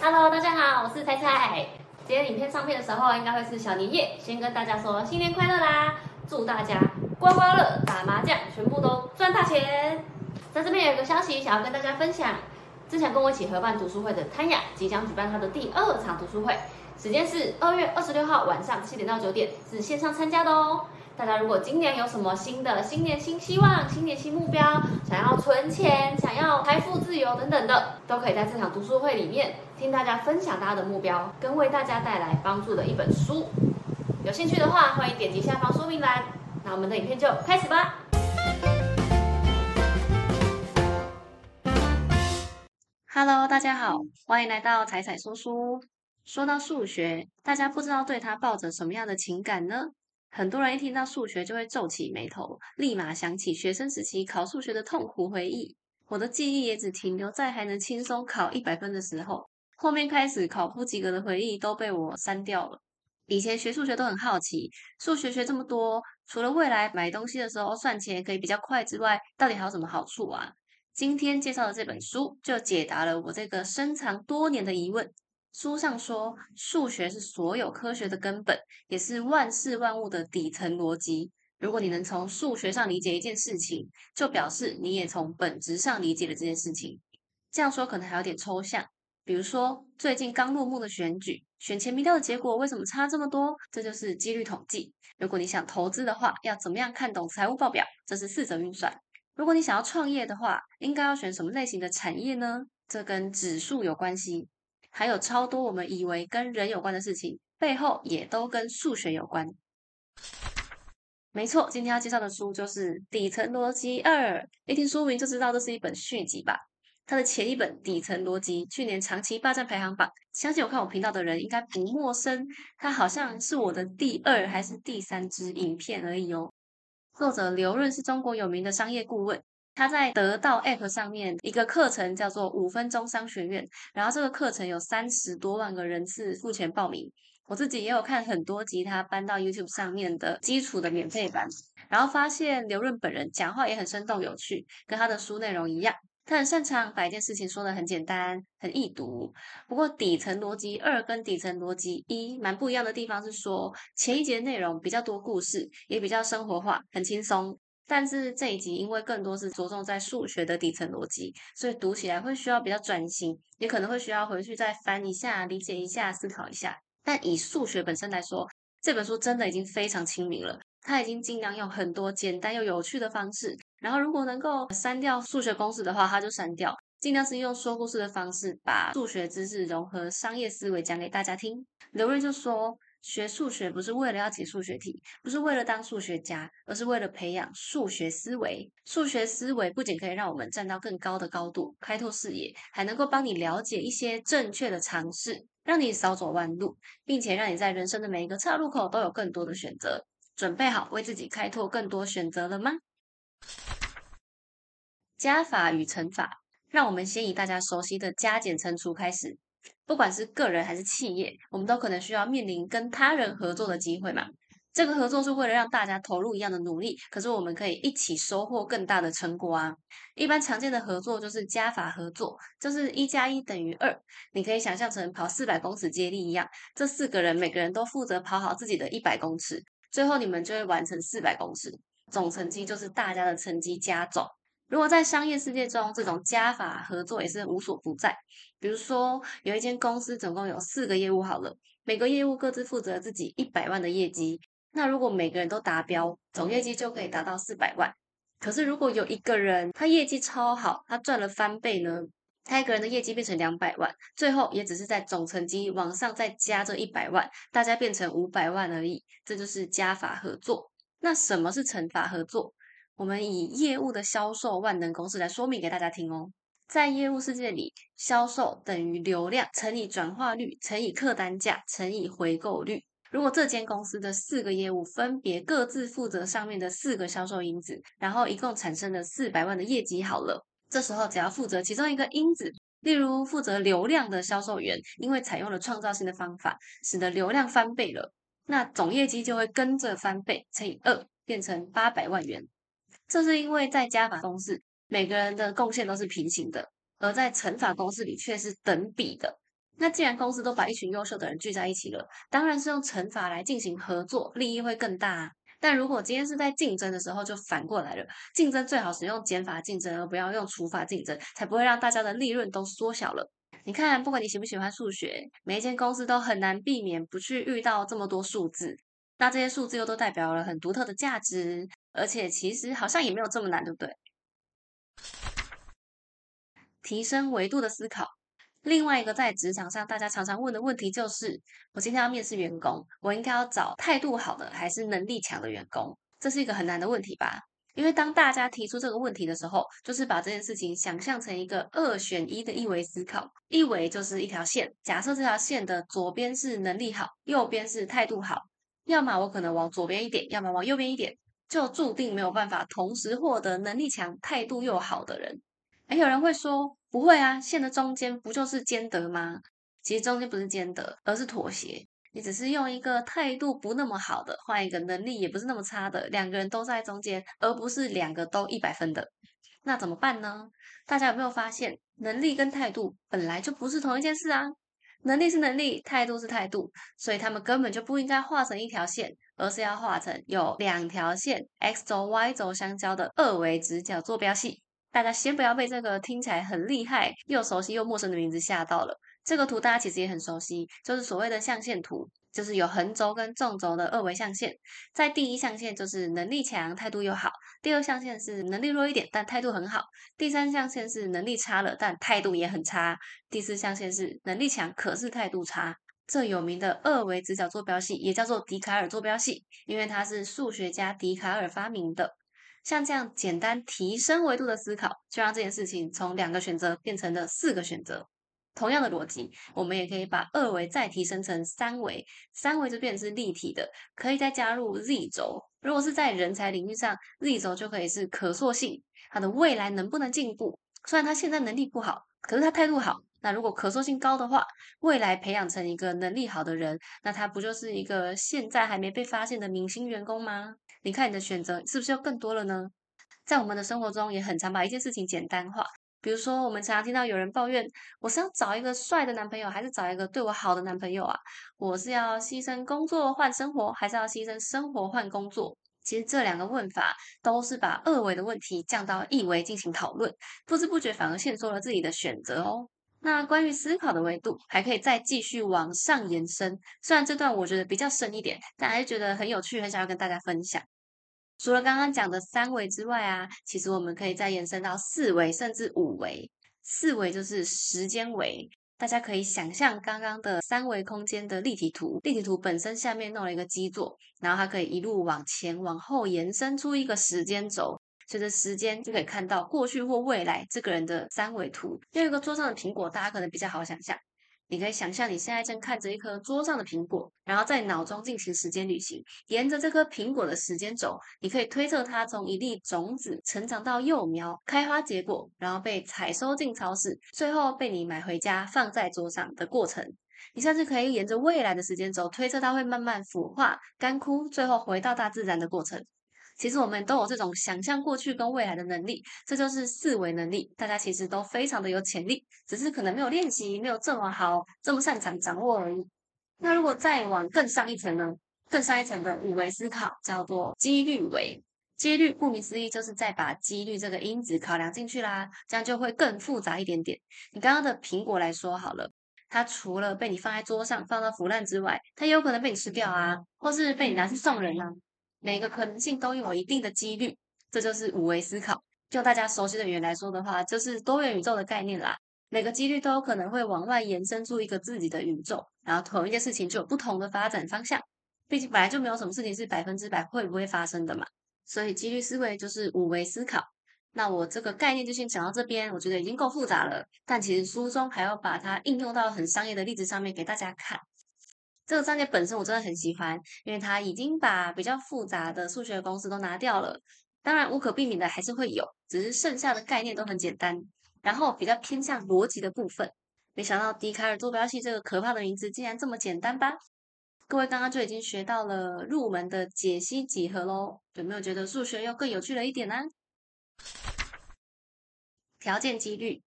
Hello，大家好，我是菜菜。今天影片上片的时候，应该会是小年夜，先跟大家说新年快乐啦！祝大家刮刮乐、打麻将，全部都赚大钱。在这边有一个消息想要跟大家分享，之前跟我一起合办读书会的潘雅，即将举办她的第二场读书会，时间是二月二十六号晚上七点到九点，是线上参加的哦。大家如果今年有什么新的新年新希望、新年新目标，想要存钱、想要财富自由等等的，都可以在这场读书会里面听大家分享大家的目标，跟为大家带来帮助的一本书。有兴趣的话，欢迎点击下方说明栏。那我们的影片就开始吧。Hello，大家好，欢迎来到彩彩说书。说到数学，大家不知道对它抱着什么样的情感呢？很多人一听到数学就会皱起眉头，立马想起学生时期考数学的痛苦回忆。我的记忆也只停留在还能轻松考一百分的时候，后面开始考不及格的回忆都被我删掉了。以前学数学都很好奇，数学学这么多，除了未来买东西的时候算钱可以比较快之外，到底还有什么好处啊？今天介绍的这本书就解答了我这个深藏多年的疑问。书上说，数学是所有科学的根本，也是万事万物的底层逻辑。如果你能从数学上理解一件事情，就表示你也从本质上理解了这件事情。这样说可能还有点抽象。比如说，最近刚落幕的选举，选前民调的结果为什么差这么多？这就是几率统计。如果你想投资的话，要怎么样看懂财务报表？这是四则运算。如果你想要创业的话，应该要选什么类型的产业呢？这跟指数有关系。还有超多我们以为跟人有关的事情，背后也都跟数学有关。没错，今天要介绍的书就是《底层逻辑二》，一听书名就知道这是一本续集吧？它的前一本《底层逻辑》去年长期霸占排行榜，相信有看我频道的人应该不陌生。它好像是我的第二还是第三支影片而已哦。作者刘润是中国有名的商业顾问。他在得到 App 上面一个课程叫做五分钟商学院，然后这个课程有三十多万个人次付钱报名。我自己也有看很多集他搬到 YouTube 上面的基础的免费版，然后发现刘润本人讲话也很生动有趣，跟他的书内容一样，他很擅长把一件事情说的很简单、很易读。不过底层逻辑二跟底层逻辑一蛮不一样的地方是说，前一节内容比较多故事，也比较生活化，很轻松。但是这一集因为更多是着重在数学的底层逻辑，所以读起来会需要比较专心，也可能会需要回去再翻一下、理解一下、思考一下。但以数学本身来说，这本书真的已经非常亲民了。它已经尽量用很多简单又有趣的方式，然后如果能够删掉数学公式的话，它就删掉，尽量是用说故事的方式把数学知识融合商业思维讲给大家听。刘瑞就说。学数学不是为了要解数学题，不是为了当数学家，而是为了培养数学思维。数学思维不仅可以让我们站到更高的高度，开拓视野，还能够帮你了解一些正确的常识，让你少走弯路，并且让你在人生的每一个岔路口都有更多的选择。准备好为自己开拓更多选择了吗？加法与乘法，让我们先以大家熟悉的加减乘除开始。不管是个人还是企业，我们都可能需要面临跟他人合作的机会嘛。这个合作是为了让大家投入一样的努力，可是我们可以一起收获更大的成果啊。一般常见的合作就是加法合作，就是一加一等于二。你可以想象成跑四百公尺接力一样，这四个人每个人都负责跑好自己的一百公尺，最后你们就会完成四百公尺，总成绩就是大家的成绩加总。如果在商业世界中，这种加法合作也是无所不在。比如说，有一间公司总共有四个业务，好了，每个业务各自负责自己一百万的业绩。那如果每个人都达标，总业绩就可以达到四百万。可是如果有一个人他业绩超好，他赚了翻倍呢？他一个人的业绩变成两百万，最后也只是在总成绩往上再加这一百万，大家变成五百万而已。这就是加法合作。那什么是乘法合作？我们以业务的销售万能公式来说明给大家听哦。在业务世界里，销售等于流量乘以转化率乘以客单价乘以回购率。如果这间公司的四个业务分别各自负责上面的四个销售因子，然后一共产生了四百万的业绩，好了，这时候只要负责其中一个因子，例如负责流量的销售员，因为采用了创造性的方法，使得流量翻倍了，那总业绩就会跟着翻倍，乘以二，变成八百万元。这是因为在加法公式，每个人的贡献都是平行的，而在乘法公式里却是等比的。那既然公司都把一群优秀的人聚在一起了，当然是用乘法来进行合作，利益会更大。但如果今天是在竞争的时候，就反过来了，竞争最好使用减法竞争，而不要用除法竞争，才不会让大家的利润都缩小了。你看，不管你喜不喜欢数学，每一间公司都很难避免不去遇到这么多数字。那这些数字又都代表了很独特的价值，而且其实好像也没有这么难，对不对？提升维度的思考。另外一个在职场上大家常常问的问题就是：我今天要面试员工，我应该要找态度好的还是能力强的员工？这是一个很难的问题吧？因为当大家提出这个问题的时候，就是把这件事情想象成一个二选一的一维思考。一维就是一条线，假设这条线的左边是能力好，右边是态度好。要么我可能往左边一点，要么往右边一点，就注定没有办法同时获得能力强、态度又好的人。哎，有人会说不会啊，线的中间不就是兼得吗？其实中间不是兼得，而是妥协。你只是用一个态度不那么好的换一个能力也不是那么差的，两个人都在中间，而不是两个都一百分的。那怎么办呢？大家有没有发现，能力跟态度本来就不是同一件事啊？能力是能力，态度是态度，所以他们根本就不应该画成一条线，而是要画成有两条线 x 轴、y 轴相交的二维直角坐标系。大家先不要被这个听起来很厉害又熟悉又陌生的名字吓到了。这个图大家其实也很熟悉，就是所谓的象限图。就是有横轴跟纵轴的二维象限，在第一象限就是能力强、态度又好；第二象限是能力弱一点但态度很好；第三象限是能力差了但态度也很差；第四象限是能力强可是态度差。这有名的二维直角坐标系也叫做笛卡尔坐标系，因为它是数学家笛卡尔发明的。像这样简单提升维度的思考，就让这件事情从两个选择变成了四个选择。同样的逻辑，我们也可以把二维再提升成三维，三维就变成是立体的，可以再加入 z 轴。如果是在人才领域上，z 轴就可以是可塑性，他的未来能不能进步？虽然他现在能力不好，可是他态度好。那如果可塑性高的话，未来培养成一个能力好的人，那他不就是一个现在还没被发现的明星员工吗？你看你的选择是不是又更多了呢？在我们的生活中，也很常把一件事情简单化。比如说，我们常常听到有人抱怨：我是要找一个帅的男朋友，还是找一个对我好的男朋友啊？我是要牺牲工作换生活，还是要牺牲生活换工作？其实这两个问法都是把二维的问题降到一维进行讨论，不知不觉反而限缩了自己的选择哦。那关于思考的维度，还可以再继续往上延伸。虽然这段我觉得比较深一点，但还是觉得很有趣，很想要跟大家分享。除了刚刚讲的三维之外啊，其实我们可以再延伸到四维甚至五维。四维就是时间维，大家可以想象刚刚的三维空间的立体图，立体图本身下面弄了一个基座，然后它可以一路往前往后延伸出一个时间轴，随着时间就可以看到过去或未来这个人的三维图。用一个桌上的苹果，大家可能比较好想象。你可以想象你现在正看着一颗桌上的苹果，然后在脑中进行时间旅行，沿着这颗苹果的时间轴，你可以推测它从一粒种子成长到幼苗、开花结果，然后被采收进超市，最后被你买回家放在桌上的过程。你甚至可以沿着未来的时间轴推测它会慢慢腐化、干枯，最后回到大自然的过程。其实我们都有这种想象过去跟未来的能力，这就是四维能力。大家其实都非常的有潜力，只是可能没有练习，没有这么好，这么擅长掌握而已。那如果再往更上一层呢？更上一层的五维思考叫做几率维。几率顾名思义，就是再把几率这个因子考量进去啦，这样就会更复杂一点点。你刚刚的苹果来说好了，它除了被你放在桌上放到腐烂之外，它也有可能被你吃掉啊，或是被你拿去送人啊。每个可能性都有一定的几率，这就是五维思考。就大家熟悉的语言来说的话，就是多元宇宙的概念啦。每个几率都有可能会往外延伸出一个自己的宇宙，然后同一件事情就有不同的发展方向。毕竟本来就没有什么事情是百分之百会不会发生的嘛。所以几率思维就是五维思考。那我这个概念就先讲到这边，我觉得已经够复杂了。但其实书中还要把它应用到很商业的例子上面给大家看。这个章节本身我真的很喜欢，因为它已经把比较复杂的数学公式都拿掉了。当然无可避免的还是会有，只是剩下的概念都很简单，然后比较偏向逻辑的部分。没想到笛卡尔坐标系这个可怕的名字竟然这么简单吧？各位刚刚就已经学到了入门的解析几何喽，有没有觉得数学又更有趣了一点呢？条件几率，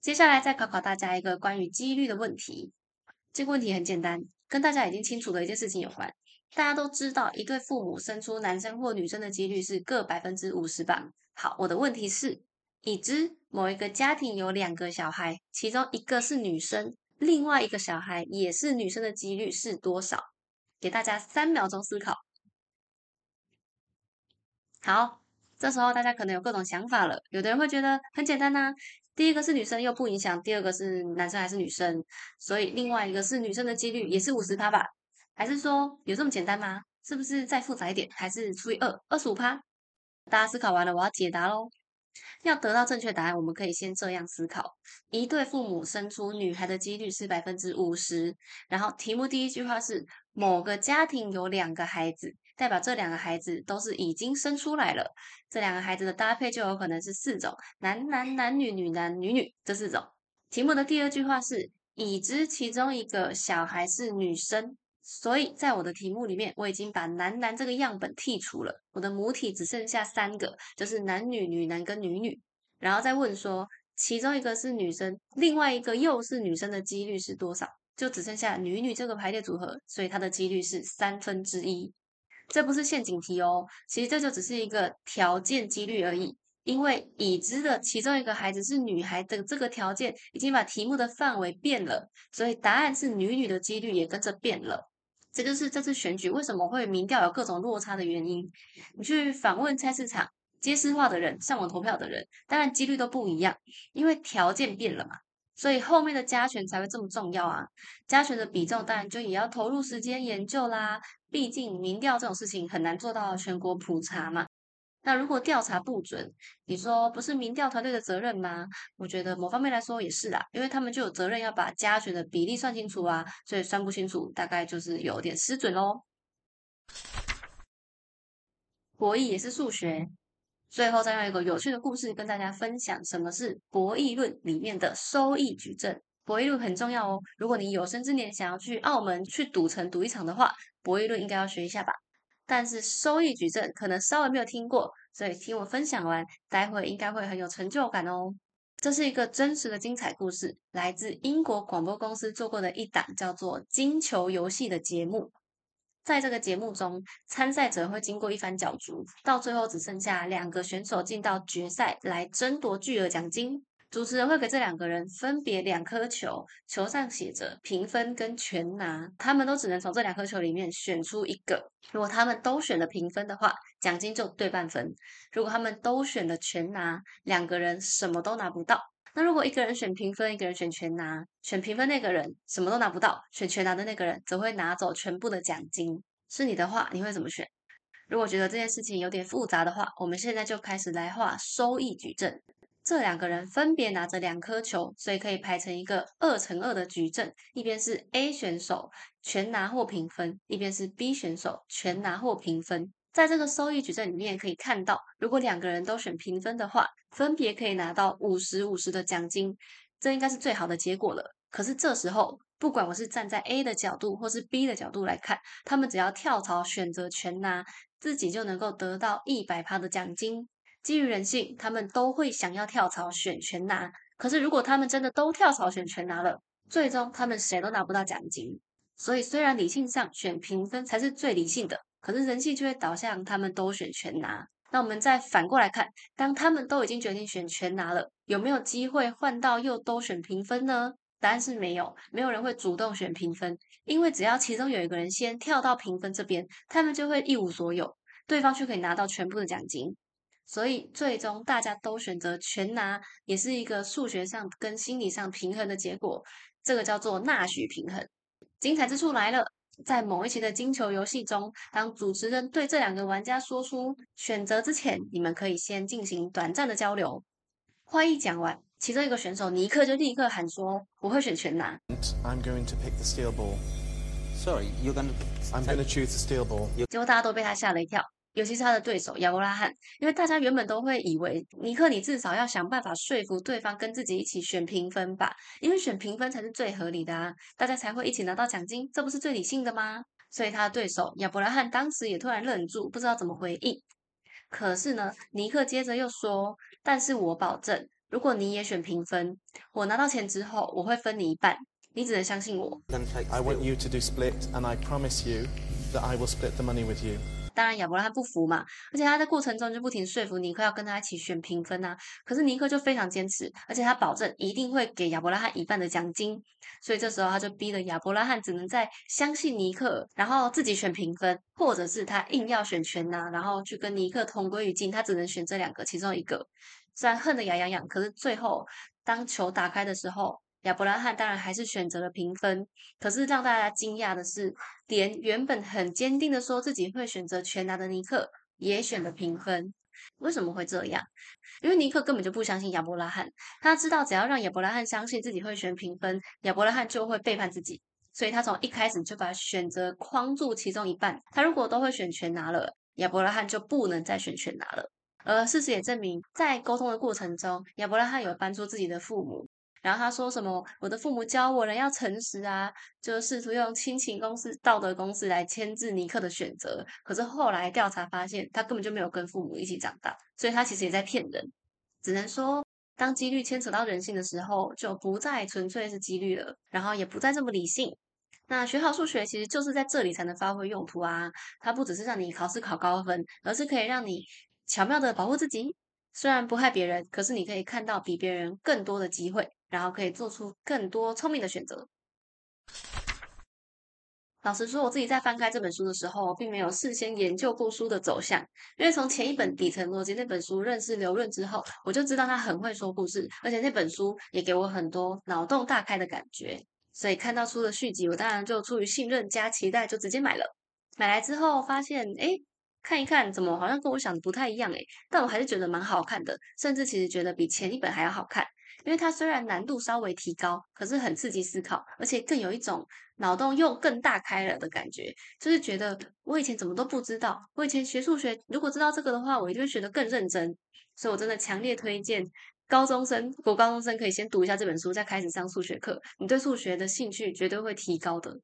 接下来再考考大家一个关于几率的问题。这个问题很简单，跟大家已经清楚的一件事情有关。大家都知道，一对父母生出男生或女生的几率是各百分之五十吧？好，我的问题是，已知某一个家庭有两个小孩，其中一个是女生，另外一个小孩也是女生的几率是多少？给大家三秒钟思考。好，这时候大家可能有各种想法了。有的人会觉得很简单呐，第一个是女生又不影响，第二个是男生还是女生，所以另外一个是女生的几率也是五十趴吧？还是说有这么简单吗？是不是再复杂一点？还是除以二，二十五趴？大家思考完了，我要解答喽。要得到正确答案，我们可以先这样思考：一对父母生出女孩的几率是百分之五十。然后题目第一句话是某个家庭有两个孩子，代表这两个孩子都是已经生出来了。这两个孩子的搭配就有可能是四种：男男、男女、女男、女女这四种。题目的第二句话是已知其中一个小孩是女生。所以在我的题目里面，我已经把男男这个样本剔除了，我的母体只剩下三个，就是男女、女男跟女女。然后再问说，其中一个是女生，另外一个又是女生的几率是多少？就只剩下女女这个排列组合，所以它的几率是三分之一。这不是陷阱题哦，其实这就只是一个条件几率而已。因为已知的其中一个孩子是女孩的这个条件，已经把题目的范围变了，所以答案是女女的几率也跟着变了。这就是这次选举为什么会民调有各种落差的原因。你去访问菜市场、街市化的人、上网投票的人，当然几率都不一样，因为条件变了嘛。所以后面的加权才会这么重要啊！加权的比重当然就也要投入时间研究啦。毕竟民调这种事情很难做到全国普查嘛。那如果调查不准，你说不是民调团队的责任吗？我觉得某方面来说也是啦，因为他们就有责任要把加权的比例算清楚啊，所以算不清楚，大概就是有点失准喽。博弈也是数学，最后再用一个有趣的故事跟大家分享什么是博弈论里面的收益矩阵。博弈论很重要哦，如果你有生之年想要去澳门去赌城赌一场的话，博弈论应该要学一下吧。但是收益矩阵可能稍微没有听过，所以听我分享完，待会应该会很有成就感哦。这是一个真实的精彩故事，来自英国广播公司做过的一档叫做《金球游戏》的节目。在这个节目中，参赛者会经过一番角逐，到最后只剩下两个选手进到决赛来争夺巨额奖金。主持人会给这两个人分别两颗球，球上写着评分跟全拿，他们都只能从这两颗球里面选出一个。如果他们都选了评分的话，奖金就对半分；如果他们都选了全拿，两个人什么都拿不到。那如果一个人选评分，一个人选全拿，选评分那个人什么都拿不到，选全拿的那个人则会拿走全部的奖金。是你的话，你会怎么选？如果觉得这件事情有点复杂的话，我们现在就开始来画收益矩阵。这两个人分别拿着两颗球，所以可以排成一个二乘二的矩阵。一边是 A 选手全拿或平分，一边是 B 选手全拿或平分。在这个收益矩阵里面可以看到，如果两个人都选平分的话，分别可以拿到五十五十的奖金，这应该是最好的结果了。可是这时候，不管我是站在 A 的角度或是 B 的角度来看，他们只要跳槽选择全拿，自己就能够得到一百趴的奖金。基于人性，他们都会想要跳槽选全拿。可是，如果他们真的都跳槽选全拿了，最终他们谁都拿不到奖金。所以，虽然理性上选评分才是最理性的，可是人性就会导向他们都选全拿。那我们再反过来看，当他们都已经决定选全拿了，有没有机会换到又都选评分呢？答案是没有，没有人会主动选评分，因为只要其中有一个人先跳到评分这边，他们就会一无所有，对方却可以拿到全部的奖金。所以最终大家都选择全拿，也是一个数学上跟心理上平衡的结果。这个叫做纳许平衡。精彩之处来了，在某一期的金球游戏中，当主持人对这两个玩家说出选择之前，你们可以先进行短暂的交流。话一讲完，其中一个选手尼克就立刻喊说：“我会选全拿。” I'm going to pick the steel ball. Sorry, you're going to. I'm going to choose the steel ball. 结果大家都被他吓了一跳。尤其是他的对手亚伯拉罕，因为大家原本都会以为尼克，你至少要想办法说服对方跟自己一起选评分吧，因为选评分才是最合理的啊，大家才会一起拿到奖金，这不是最理性的吗？所以他的对手亚伯拉罕当时也突然愣住，不知道怎么回应。可是呢，尼克接着又说：“但是我保证，如果你也选评分，我拿到钱之后，我会分你一半。”你只能相信我。I want you to do split, and I promise you that I will split the money with you. 当然，亚伯拉罕不服嘛，而且他在过程中就不停说服尼克要跟他一起选平分啊。可是尼克就非常坚持，而且他保证一定会给亚伯拉罕一半的奖金。所以这时候他就逼得亚伯拉罕只能在相信尼克，然后自己选平分，或者是他硬要选全拿，然后去跟尼克同归于尽，他只能选这两个其中一个。虽然恨得牙痒痒，可是最后当球打开的时候，亚伯拉罕当然还是选择了平分。可是让大家惊讶的是，连原本很坚定的说自己会选择全拿的尼克，也选了平分。为什么会这样？因为尼克根本就不相信亚伯拉罕，他知道只要让亚伯拉罕相信自己会选平分，亚伯拉罕就会背叛自己，所以他从一开始就把选择框住其中一半。他如果都会选全拿了，亚伯拉罕就不能再选全拿了。而事实也证明，在沟通的过程中，亚伯拉罕有搬出自己的父母，然后他说什么：“我的父母教我人要诚实啊，就试图用亲情公式、道德公式来牵制尼克的选择。”可是后来调查发现，他根本就没有跟父母一起长大，所以他其实也在骗人。只能说，当几率牵扯到人性的时候，就不再纯粹是几率了，然后也不再这么理性。那学好数学其实就是在这里才能发挥用途啊！它不只是让你考试考高分，而是可以让你巧妙的保护自己。虽然不害别人，可是你可以看到比别人更多的机会，然后可以做出更多聪明的选择。老实说，我自己在翻开这本书的时候，并没有事先研究过书的走向，因为从前一本《底层逻辑》那本书认识刘润之后，我就知道他很会说故事，而且那本书也给我很多脑洞大开的感觉。所以看到书的续集，我当然就出于信任加期待，就直接买了。买来之后发现，诶，看一看，怎么好像跟我想的不太一样诶，但我还是觉得蛮好看的，甚至其实觉得比前一本还要好看。因为它虽然难度稍微提高，可是很刺激思考，而且更有一种脑洞又更大开了的感觉。就是觉得我以前怎么都不知道，我以前学数学，如果知道这个的话，我一定会学得更认真。所以我真的强烈推荐高中生、国高中生可以先读一下这本书，再开始上数学课，你对数学的兴趣绝对会提高的。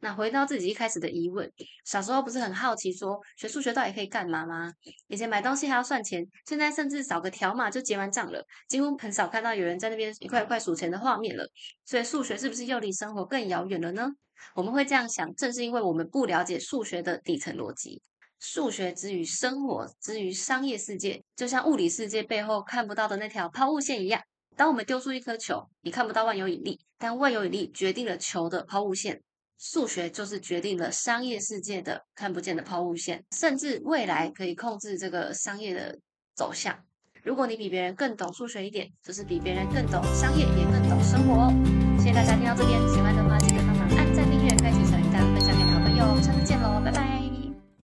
那回到自己一开始的疑问，小时候不是很好奇说学数学到底可以干嘛吗？以前买东西还要算钱，现在甚至扫个条码就结完账了，几乎很少看到有人在那边一块一块数钱的画面了。所以数学是不是又离生活更遥远了呢？我们会这样想，正是因为我们不了解数学的底层逻辑。数学之于生活，之于商业世界，就像物理世界背后看不到的那条抛物线一样。当我们丢出一颗球，你看不到万有引力，但万有引力决定了球的抛物线。数学就是决定了商业世界的看不见的抛物线，甚至未来可以控制这个商业的走向。如果你比别人更懂数学一点，就是比别人更懂商业，也更懂生活哦。谢谢大家听到这边，喜欢的话记得帮忙按赞、订阅、开启小铃铛，分享给好朋友。下次见喽，拜拜。